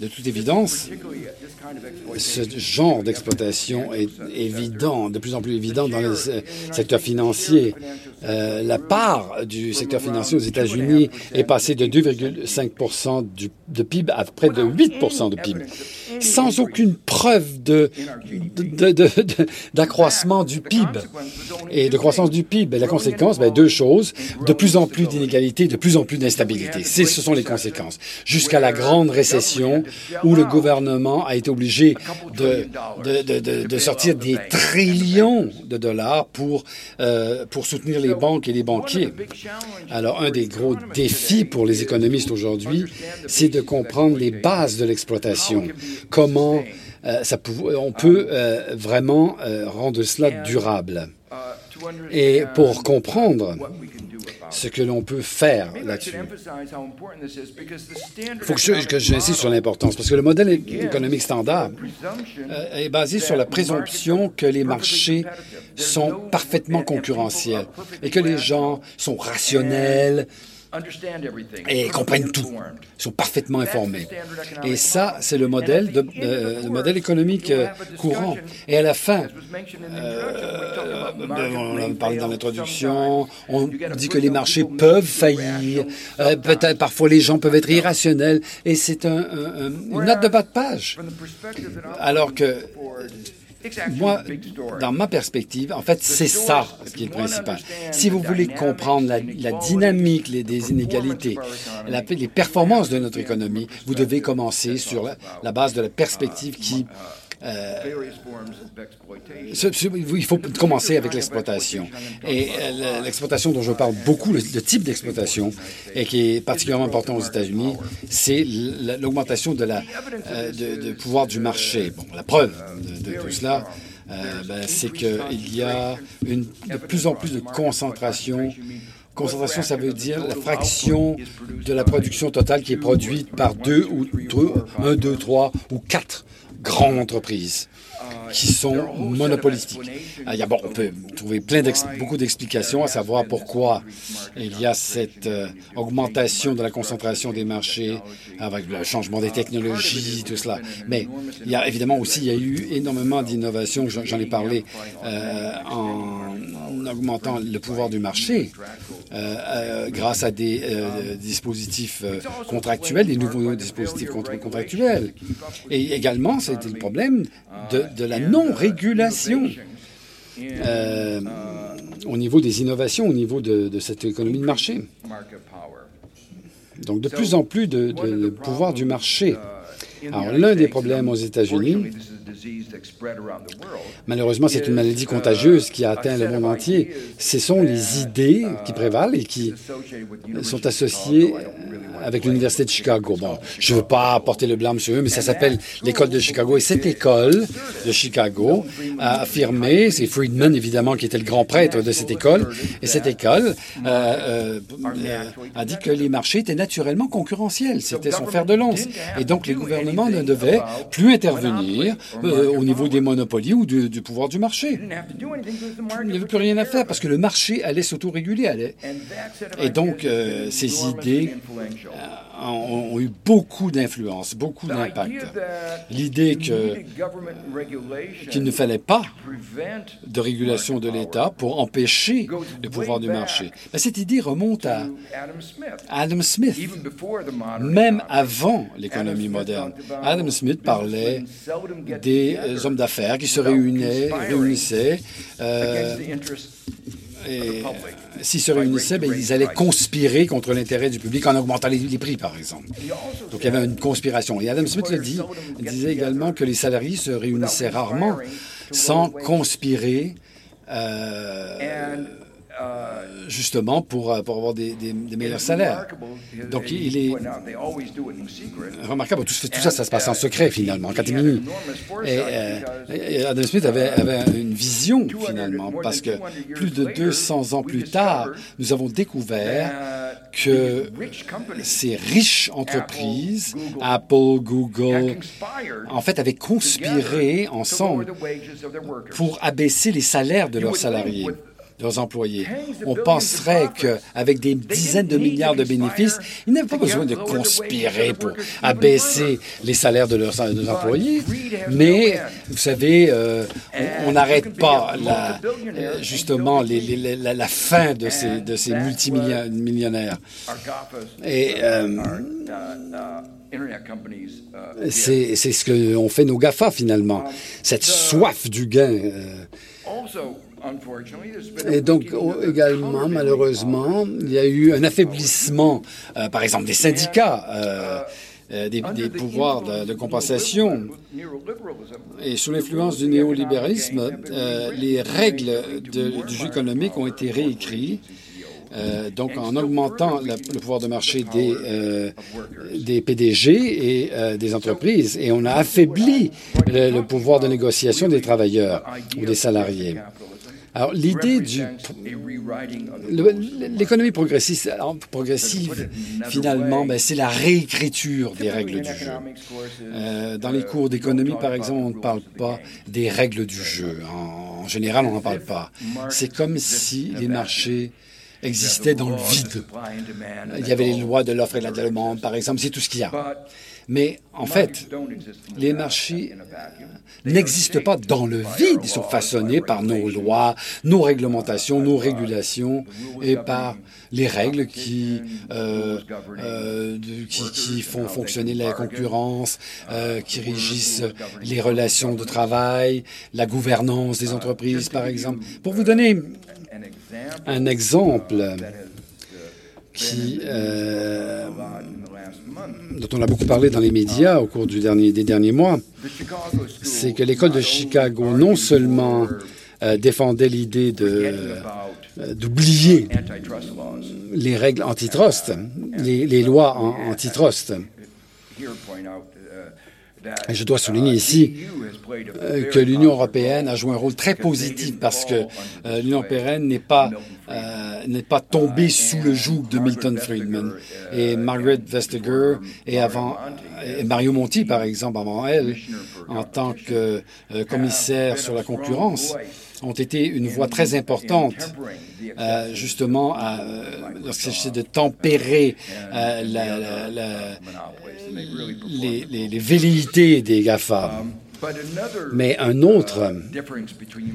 De toute évidence, ce genre d'exploitation est évident, de plus en plus évident dans le secteur financier. Euh, la part du secteur financier aux États-Unis est passée de 2,5% de PIB à près de 8% de PIB, sans aucune preuve d'accroissement du PIB et de croissance du PIB. La conséquence, ben, deux choses, de plus en plus d'inégalités, de plus en plus d'instabilité. Ce sont les conséquences. Jusqu'à la grande récession où le gouvernement a été obligé de, de, sortir des trillions de dollars pour, euh, pour soutenir les banques et les banquiers. Alors, un des gros défis pour les économistes aujourd'hui, c'est de comprendre les bases de l'exploitation. Comment euh, ça on peut euh, vraiment rendre cela durable. Et pour comprendre ce que l'on peut faire là-dessus. Il faut que j'insiste sur l'importance, parce que le modèle économique standard euh, est basé sur la présomption que les marchés sont parfaitement concurrentiels et que les gens sont rationnels, et comprennent tout, sont parfaitement informés. Et ça, c'est le modèle, de, euh, le modèle économique euh, courant. Et à la fin, euh, on en parlé dans l'introduction, on dit que les marchés peuvent faillir, peut-être parfois les gens peuvent être irrationnels, et c'est un, une note de bas de page. Alors que moi, dans ma perspective, en fait, c'est ça ce qui est le principal. Si vous voulez comprendre la, dynamique des inégalités, les performances de notre économie, vous devez commencer sur la base de la perspective qui euh, il faut commencer avec l'exploitation. Et euh, l'exploitation dont je parle beaucoup, le, type d'exploitation, et qui est particulièrement important aux États-Unis, c'est l'augmentation de la euh, de, pouvoir du marché. Bon, la preuve de, tout cela, ben, c'est qu'il y a une, de plus en plus de concentration Concentration, ça veut dire la fraction de la production totale qui est produite par deux ou un, deux, trois ou quatre grandes entreprises qui sont monopolistiques. Ah, il y a, bon, on peut trouver plein beaucoup d'explications à savoir pourquoi il y a cette euh, augmentation de la concentration des marchés avec le changement des technologies, tout cela. Mais il y a évidemment aussi, il y a eu énormément d'innovations, j'en ai parlé, euh, en augmentant le pouvoir du marché euh, grâce à des dispositifs contractuels, des nouveaux dispositifs contractuels. Et également, c'était le problème de, la non-régulation euh, au niveau des innovations, au niveau de, cette économie de marché. Donc de plus en plus de pouvoir du marché. Alors l'un des problèmes aux États-Unis, Malheureusement, c'est une maladie contagieuse qui a atteint le monde entier. Ce sont les idées qui prévalent et qui sont associées avec l'Université de Chicago. Bon, je ne veux pas porter le blâme sur eux, mais ça s'appelle l'école de Chicago. Et cette école de Chicago a affirmé, c'est Friedman évidemment qui était le grand prêtre de cette école, et cette école euh, euh, a dit que les marchés étaient naturellement concurrentiels. C'était son fer de lance. Et donc les gouvernements ne devaient plus intervenir euh, au niveau des monopolies ou du, pouvoir du marché. Il n'y avait plus rien à faire parce que le marché allait s'autoréguler. Et donc, euh, ces idées ont, eu beaucoup d'influence, beaucoup d'impact. L'idée qu'il ne fallait pas de régulation de l'État pour empêcher le pouvoir du marché. Ben, cette idée remonte à Adam Smith, même avant l'économie moderne. Adam Smith parlait des hommes d'affaires qui se réunissaient, réunissaient euh, et s'ils se réunissaient, ben, ils allaient conspirer contre l'intérêt du public en augmentant les, prix, par exemple. Donc, il y avait une conspiration. Et Adam Smith le dit, il disait également que les salariés se réunissaient rarement sans conspirer. Euh, euh, justement pour, euh, pour avoir des, meilleurs salaires. Donc, il est remarquable. Tout, ça, ça se passe en secret, finalement, en catimini. Et, et, Adam Smith avait, avait, une vision, finalement, parce que plus de 200 ans plus tard, nous avons découvert que ces riches entreprises, Apple, Google, en fait, avaient conspiré ensemble pour abaisser les salaires de leurs salariés leurs employés. On penserait qu'avec des dizaines de milliards de bénéfices, ils n'avaient pas besoin de conspirer pour abaisser les salaires de leurs, employés. Mais, vous savez, euh, on n'arrête pas la, euh, justement la, fin de ces, de ces multimillionnaires. Et euh, c'est ce que fait nos GAFA finalement, cette soif du gain. Et donc, également, malheureusement, il y a eu un affaiblissement, euh, par exemple, des syndicats. Euh, euh, des, pouvoirs de, compensation. Et sous l'influence du néolibéralisme, les règles du jeu économique ont été réécrites. Donc, en augmentant le pouvoir de marché des, des PDG et des entreprises, et on a affaibli le pouvoir de négociation des travailleurs ou des salariés. Alors, l'idée du... L'économie progressive, progressive, finalement, ben, c'est la réécriture des règles du jeu. Euh, dans les cours d'économie, par exemple, on ne parle pas des règles du jeu. En, général, on n'en parle pas. C'est comme si les marchés existaient dans le vide. Il y avait les lois de l'offre et de la demande, par exemple, c'est tout ce qu'il y a. Mais en fait, les marchés n'existent pas dans le vide. Ils sont façonnés par nos lois, nos réglementations, nos régulations et par les règles qui, euh, euh, qui, font fonctionner la concurrence, euh, qui régissent les relations de travail, la gouvernance des entreprises, par exemple. Pour vous donner un exemple qui, dont on a beaucoup parlé dans les médias au cours des derniers mois, c'est que l'école de Chicago non seulement euh, défendait l'idée euh, d'oublier les règles antitrust, les lois antitrust, je dois souligner ici euh, que l'Union européenne a joué un rôle très positif parce que euh, l'Union européenne n'est pas, euh, pas tombée sous le joug de Milton Friedman. Et Margaret Vestager et avant et Mario Monti, par exemple, avant elle, en tant que commissaire sur la concurrence, ont été une voix très importante, justement, lorsqu'il s'agit de tempérer la, les, les, velléités des GAFA. Mais un autre,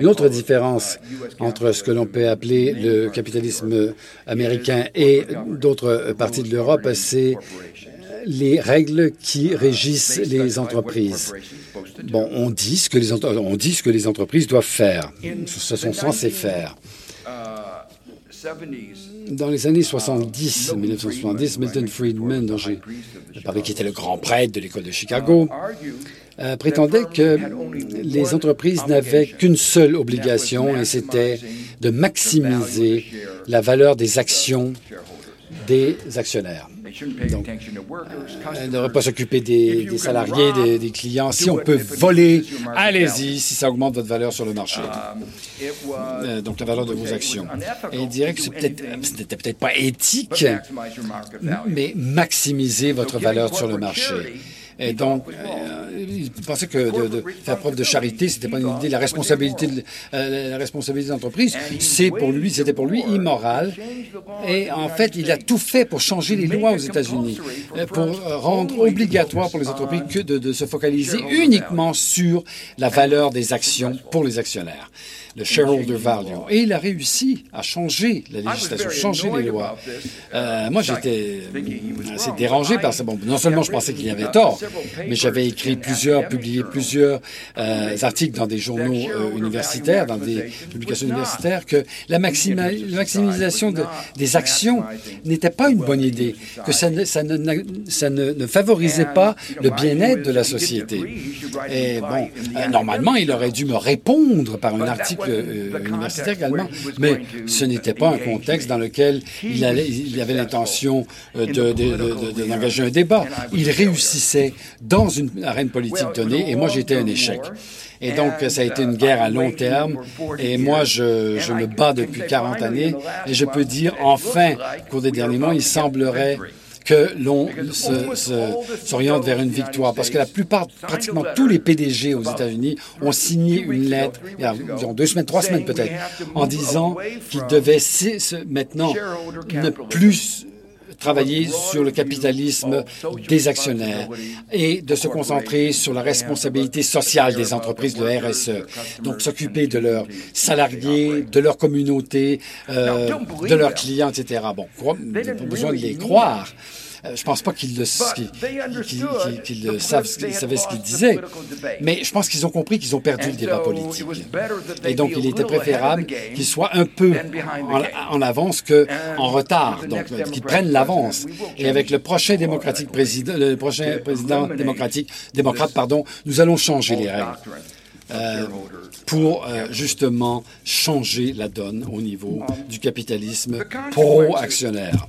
une autre différence entre ce que l'on peut appeler le capitalisme américain et d'autres parties de l'Europe, c'est les règles qui régissent les entreprises. Bon, on dit ce que les, on dit ce que les entreprises doivent faire. Ce sont censées faire. Dans les années 70, 1970, Milton Friedman, dont j'ai parlé, qui était le grand prêtre de l'école de Chicago, euh, prétendait que les entreprises n'avaient qu'une seule obligation, et c'était de maximiser la valeur des actions des actionnaires. Donc, elle ne devrait pas s'occuper des, salariés, des, clients. Si on peut voler, allez-y, si ça augmente votre valeur sur le marché. Euh, donc, la valeur de vos actions. Et il dirait que ce n'était peut-être pas éthique, mais maximiser votre valeur sur le marché. Et donc, euh, il pensait que de, faire preuve de charité, c'était pas une idée. La responsabilité, de, euh, la responsabilité de l'entreprise, c'est pour lui, c'était pour lui immoral. Et en fait, il a tout fait pour changer les lois aux États-Unis, euh, pour rendre obligatoire pour les entreprises que de, de se focaliser uniquement sur la valeur des actions pour les actionnaires le shareholder value. Et il a réussi à changer la législation, changer les lois. Euh, moi, j'étais assez dérangé par ça. Bon, non seulement je pensais qu'il y avait tort, mais j'avais écrit plusieurs, publié plusieurs euh, articles dans des journaux euh, universitaires, dans des publications universitaires, que la, maximisation de, des actions n'était pas une bonne idée, que ça ne, ça ne, ça ne, favorisait pas le bien-être de la société. Et bon, normalement, il aurait dû me répondre par un article euh, universitaire également, mais ce n'était pas un contexte dans lequel il, avait l'intention euh, d'engager un débat. Il réussissait dans une arène politique donnée, et moi, j'étais un échec. Et donc, ça a été une guerre à long terme. Et moi, je, je me bats depuis 40 années. Et je peux dire, enfin, au cours des derniers mois, il semblerait que l'on s'oriente vers une victoire. Parce que la plupart, pratiquement tous les PDG aux États-Unis ont signé une lettre, il y a deux semaines, trois semaines peut-être, en disant qu'ils devaient maintenant ne plus travailler sur le capitalisme des actionnaires et de se concentrer sur la responsabilité sociale des entreprises, le RSE. Donc s'occuper de leurs salariés, de leur communauté, euh, de leurs clients, etc. Bon, pas besoin de les croire. Euh, je pense pas qu'ils le, savent, savaient ce qu'ils disaient, mais je pense qu'ils ont compris qu'ils ont perdu le débat politique. Et donc, il était préférable qu'ils soient un peu en, avance qu'en retard, donc qu'ils prennent l'avance. Et avec le prochain démocratique président, le prochain président démocratique, démocrate, pardon, nous allons changer les règles. Euh, pour euh, justement changer la donne au niveau du capitalisme pro-actionnaire.